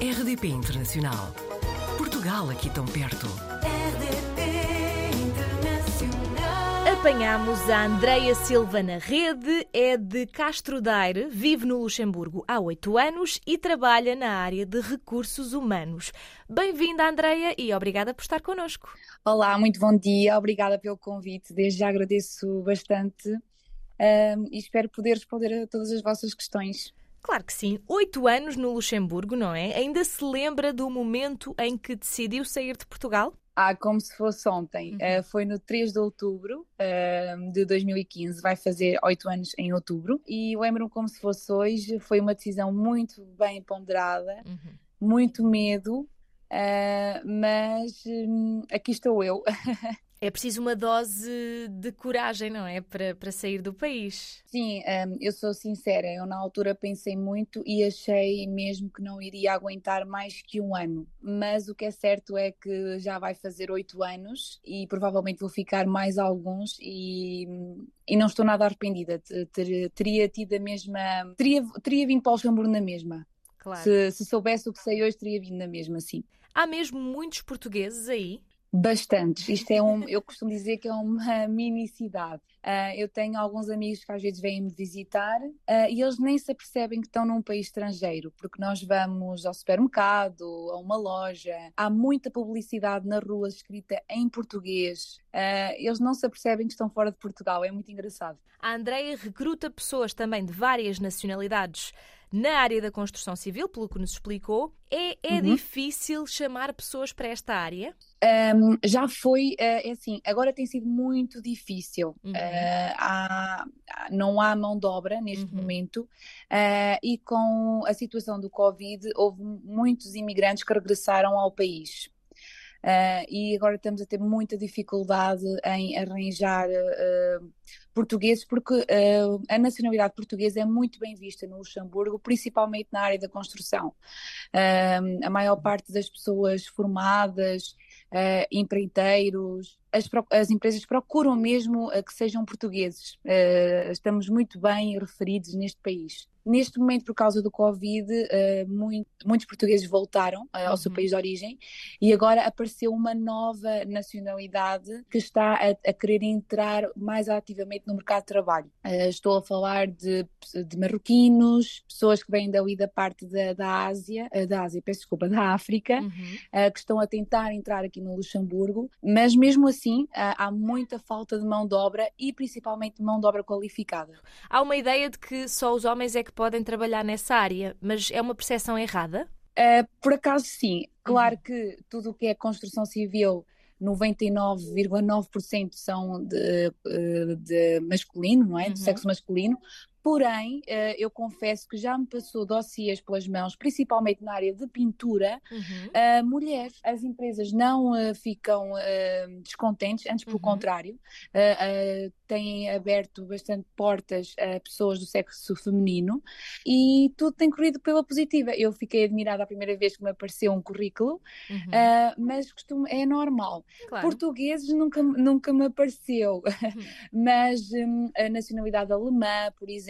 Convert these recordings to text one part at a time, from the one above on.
RDP Internacional. Portugal aqui tão perto. RDP Internacional. Apanhámos a Andreia Silva na rede, é de Castro Daire, vive no Luxemburgo há oito anos e trabalha na área de recursos humanos. Bem-vinda, Andreia, e obrigada por estar connosco. Olá, muito bom dia, obrigada pelo convite. Desde já agradeço bastante um, e espero poder responder a todas as vossas questões. Claro que sim, oito anos no Luxemburgo, não é? Ainda se lembra do momento em que decidiu sair de Portugal? Ah, como se fosse ontem. Uhum. Uh, foi no 3 de outubro uh, de 2015, vai fazer oito anos em outubro. E lembro-me como se fosse hoje. Foi uma decisão muito bem ponderada, Uhum. muito medo, uh, mas hum, aqui estou eu. É preciso uma dose de coragem, não é? Para, para sair do país. Sim, hum, eu sou sincera, eu na altura pensei muito e achei mesmo que não iria aguentar mais que um ano. Mas o que é certo é que já vai fazer oito anos e provavelmente vou ficar mais alguns e, e não estou nada arrependida. Te- ter- teria tido a mesma. Teria, teria vindo para o Luxemburgo na mesma. Claro. Se, se soubesse o que sei hoje, teria vindo na mesma, sim. Há mesmo muitos portugueses aí? Bastantes. Isto é um, eu costumo dizer que é uma mini cidade. Ah, eu tenho alguns amigos que às vezes vêm-me visitar, ah, e eles nem se apercebem que estão num país estrangeiro, porque nós vamos ao supermercado, a uma loja, há muita publicidade na rua escrita em português. Ah, eles não se apercebem que estão fora de Portugal. É muito engraçado. A Andreia recruta pessoas também de várias nacionalidades na área da construção civil, pelo que nos explicou. É, é Uhum. difícil chamar pessoas para esta área? Um, já foi, uh, assim, agora tem sido muito difícil. Uhum. Uh, há- não há mão de obra neste Uhum. momento, uh, e com a situação do Covid, houve muitos imigrantes que regressaram ao país. Uh, e agora estamos a ter muita dificuldade em arranjar uh, portugueses, porque uh, a nacionalidade portuguesa é muito bem vista no Luxemburgo, principalmente na área da construção. Um, a maior parte das pessoas formadas, uh, empreiteiros, as, as empresas procuram mesmo uh, que sejam portugueses. Uh, estamos muito bem referidos neste país. Neste momento, por causa do Covid, uh, muito- muitos portugueses voltaram uh, ao seu Uhum. país de origem e agora apareceu uma nova nacionalidade que está a, a querer entrar mais ativamente no mercado de trabalho. Estou a falar de, de marroquinos, pessoas que vêm dali da parte da, da Ásia, da Ásia, peço desculpa, da África, Uhum. uh, que estão a tentar entrar aqui no Luxemburgo, mas mesmo assim uh, há muita falta de mão de obra e principalmente de mão de obra qualificada. Há uma ideia de que só os homens é que podem trabalhar nessa área, mas é uma percepção errada? Uh, por acaso, sim. Claro que tudo o que é construção civil, 99,9% são de, uh, de masculino, não é? Uhum. De sexo masculino. Porém, uh, eu confesso que já me passou dossiês pelas mãos, principalmente na área de pintura, Uhum. Uh, mulheres, as empresas não uh, ficam uh, descontentes, antes pelo Uhum. contrário, têm aberto bastante portas a pessoas do sexo feminino e tudo tem corrido pela positiva. Eu fiquei admirada a primeira vez que me apareceu um currículo, Uhum. uh, mas costumo, é normal. Claro. Portugueses nunca, nunca me apareceu, Uhum. mas hum, a nacionalidade alemã, por exemplo,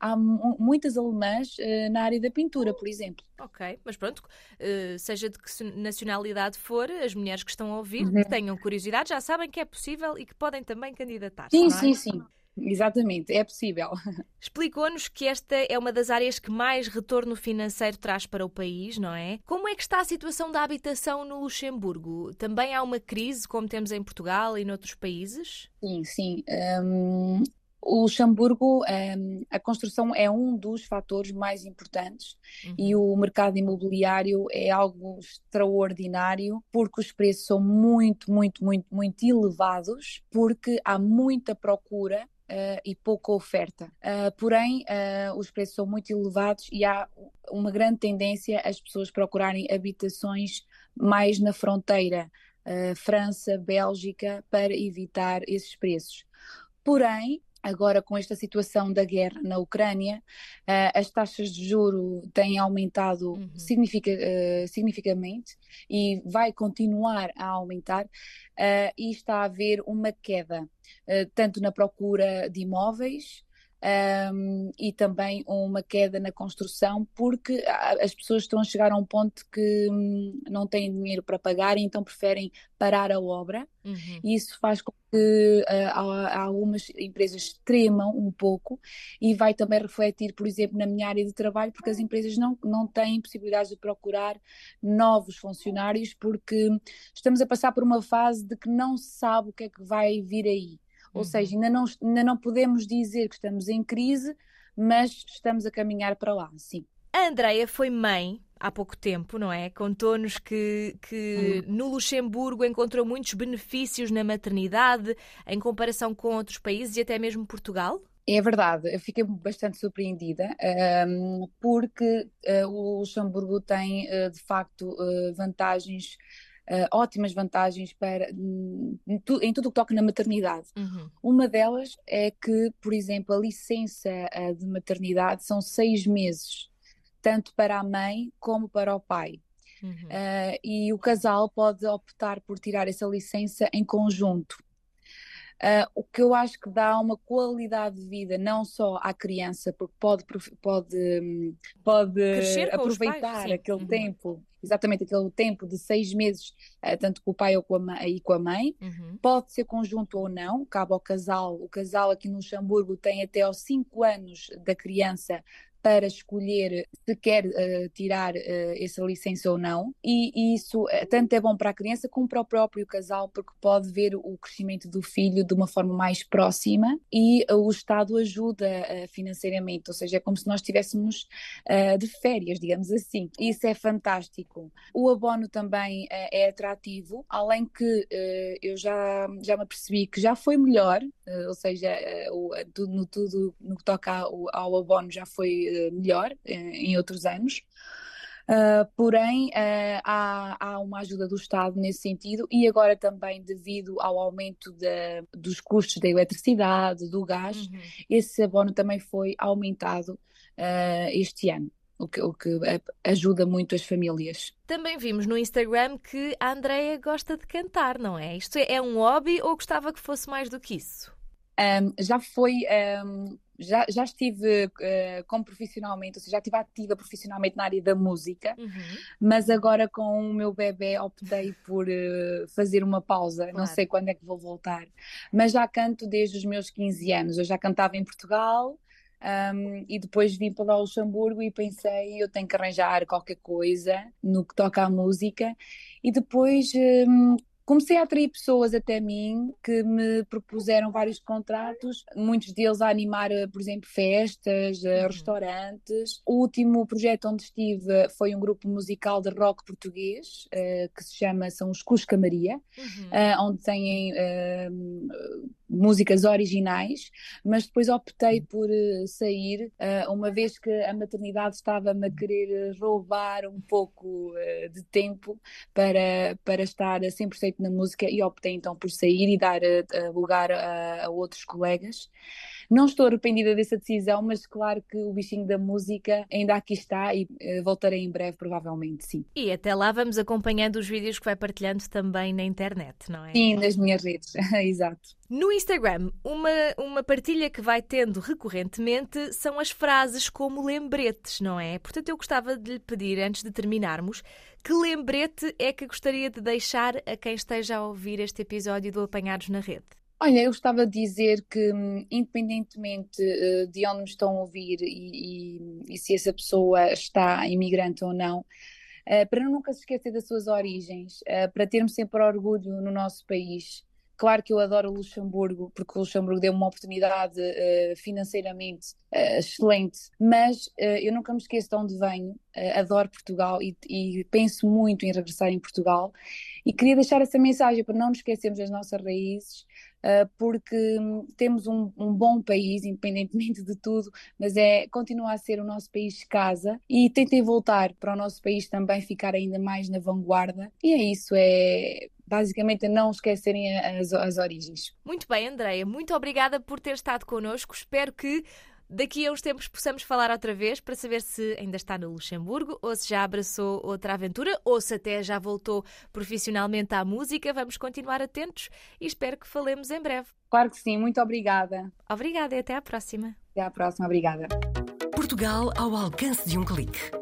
há mu- muitas alemãs uh, na área da pintura, por exemplo. Ok, mas pronto, eh, seja de que nacionalidade for, as mulheres que estão a ouvir, Uhum. que tenham curiosidade, já sabem que é possível e que podem também candidatar-se. Sim, é? sim, sim. Exatamente, é possível. Explicou-nos que esta é uma das áreas que mais retorno financeiro traz para o país, não é? Como é que está a situação da habitação no Luxemburgo? Também há uma crise, como temos em Portugal e noutros países? Sim, sim. Hum, o Luxemburgo, hum, a construção é um dos fatores mais importantes e o mercado imobiliário é algo extraordinário porque os preços são muito, muito, muito, muito elevados, porque há muita procura. eh, e pouca oferta. Eh, porém, eh, os preços são muito elevados e há uma grande tendência as pessoas procurarem habitações mais na fronteira, França, Bélgica, para evitar esses preços. Porém, agora com esta situação da guerra na Ucrânia, uh, as taxas de juro têm aumentado Uhum. significa, uh, significativamente e vai continuar a aumentar uh, e está a haver uma queda, tanto na procura de imóveis um, e também uma queda na construção, porque as pessoas estão a chegar a um ponto que hum, não têm dinheiro para pagar, então preferem parar a obra, uhum. e isso faz com que uh, algumas empresas tremam um pouco e vai também refletir, por exemplo, na minha área de trabalho, porque as empresas não, não têm possibilidade de procurar novos funcionários, porque estamos a passar por uma fase de que não se sabe o que é que vai vir aí. Ou uhum. seja, ainda não, ainda não podemos dizer que estamos em crise, mas estamos a caminhar para lá, sim. A Andreia foi mãe há pouco tempo, não é? Contou-nos que, que uhum. no Luxemburgo encontrou muitos benefícios na maternidade em comparação com outros países e até mesmo Portugal. É verdade, eu fiquei bastante surpreendida um, porque uh, o Luxemburgo tem uh, de facto uh, vantagens uh, ótimas vantagens para, em, em tudo o que toca na maternidade. Uhum. Uma delas é que, por exemplo, a licença uh, de maternidade são seis meses, tanto para a mãe como para o pai. Uhum. Uh, e o casal pode optar por tirar essa licença em conjunto. Uh, o que eu acho que dá uma qualidade de vida não só à criança, porque pode, pode, pode aproveitar pais, aquele uhum. tempo, exatamente aquele tempo de seis meses, uh, tanto com o pai ou com a mãe, e com a mãe. Uhum. Pode ser conjunto ou não, cabe ao casal. O casal aqui no Luxemburgo tem até aos cinco anos da criança para escolher se quer uh, tirar uh, essa licença ou não, e, e isso uh, tanto é bom para a criança como para o próprio casal, porque pode ver o crescimento do filho de uma forma mais próxima e o Estado ajuda financeiramente, ou seja, é como se nós estivéssemos de férias, digamos assim. Isso é fantástico. O abono também é atrativo, além que eu já, já me percebi que já foi melhor, ou seja, o, no tudo no que toca ao, ao abono já foi eh, melhor eh, em outros anos. Uh, porém, uh, há, há, uma ajuda do Estado nesse sentido e agora também devido ao aumento de, dos custos da eletricidade, do gás, uhum. esse abono também foi aumentado uh, este ano. O que, o que, ajuda muito as famílias. Também vimos no Instagram que a Andrea gosta de cantar, não é? Isto é, é um hobby ou gostava que fosse mais do que isso? Um, já foi um, já, já estive uh, como profissionalmente, ou seja, já estive ativa profissionalmente na área da música, uhum. mas agora com o meu bebê optei por uh, fazer uma pausa, claro. não sei quando é que vou voltar, mas já canto desde os meus 15 anos, eu já cantava em Portugal, um, e depois vim para o Luxemburgo e pensei eu tenho que arranjar qualquer coisa no que toca à música e depois um, comecei a atrair pessoas até mim que me propuseram vários contratos, muitos deles a animar, eh, por exemplo, festas, eh, uhum. restaurantes. O último projeto onde estive foi um grupo musical de rock português, uh, que se chama São os Cusca Maria, uhum. uh, onde têm músicas originais, mas depois optei uhum. por sair, uma vez que a maternidade estava-me a querer roubar um pouco de tempo para, para estar 100% na música e optei então por sair e dar lugar a, a, outros colegas. Não estou arrependida dessa decisão, mas claro que o bichinho da música ainda aqui está e uh, voltarei em breve, provavelmente, sim. E até lá vamos acompanhando os vídeos que vai partilhando também na internet, não é? Sim, nas minhas redes, exato. No Instagram, uma, uma partilha que vai tendo recorrentemente são as frases como lembretes, não é? Portanto, eu gostava de lhe pedir, antes de terminarmos, que lembrete é que gostaria de deixar a quem esteja a ouvir este episódio do Apanhados na Rede? Olha, eu gostava de dizer que, hum, independentemente eh, de onde me estão a ouvir e, e, e se essa pessoa está imigrante ou não, eh, para nunca se esquecer das suas origens, eh, para termos sempre orgulho no nosso país, Claro que eu adoro o Luxemburgo, porque o Luxemburgo deu uma oportunidade uh, financeiramente uh, excelente, mas uh, eu nunca me esqueço de onde venho, adoro Portugal e, e, penso muito em regressar em Portugal. E queria deixar essa mensagem para não nos esquecermos das nossas raízes, porque hum, temos um, um, bom país, independentemente de tudo, mas é continua a ser o nosso país de casa e tentem voltar para o nosso país também ficar ainda mais na vanguarda. E é isso, é basicamente a não esquecerem as, as origens. Muito bem, Andreia, muito obrigada por ter estado connosco. Espero que daqui a uns tempos possamos falar outra vez para saber se ainda está no Luxemburgo ou se já abraçou outra aventura ou se até já voltou profissionalmente à música. Vamos continuar atentos e espero que falemos em breve. Claro que sim, muito obrigada. Obrigada e até à próxima. Até à próxima, obrigada. Portugal ao alcance de um clique.